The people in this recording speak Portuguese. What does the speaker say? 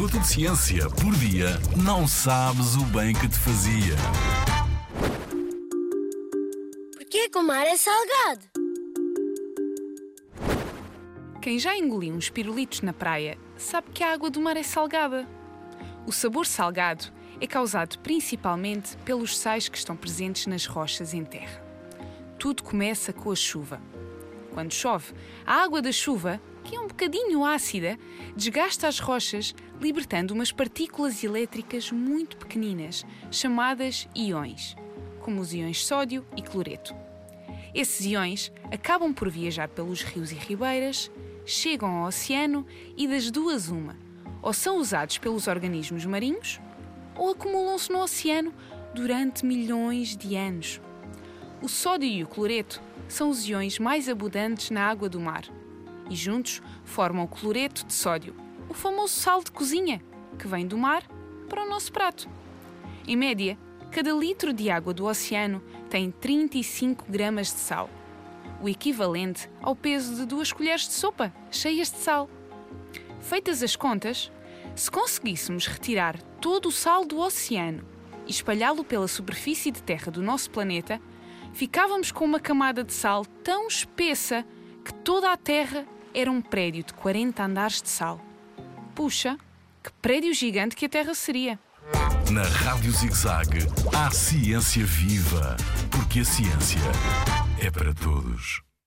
minuto de ciência por dia, não sabes o bem que te fazia. Porquê que o mar é salgado? Quem já engoliu uns pirulitos na praia sabe que a água do mar é salgada. O sabor salgado é causado principalmente pelos sais que estão presentes nas rochas em terra. Tudo começa com a chuva. Quando chove, a água da chuva, que é um bocadinho ácida, desgasta as rochas, libertando umas partículas elétricas muito pequeninas, chamadas íons, como os íons sódio e cloreto. Esses íons acabam por viajar pelos rios e ribeiras, chegam ao oceano e das duas uma, ou são usados pelos organismos marinhos ou acumulam-se no oceano durante milhões de anos. O sódio e o cloreto são os íons mais abundantes na água do mar e juntos formam o cloreto de sódio, o famoso sal de cozinha, que vem do mar para o nosso prato. Em média, cada litro de água do oceano tem 35 gramas de sal, o equivalente ao peso de duas colheres de sopa cheias de sal. Feitas as contas, se conseguíssemos retirar todo o sal do oceano e espalhá-lo pela superfície de terra do nosso planeta, ficávamos com uma camada de sal tão espessa que toda a Terra era um prédio de 40 andares de sal. Puxa, que prédio gigante que a Terra seria! Na Rádio ZigZag, há ciência viva, porque a ciência é para todos.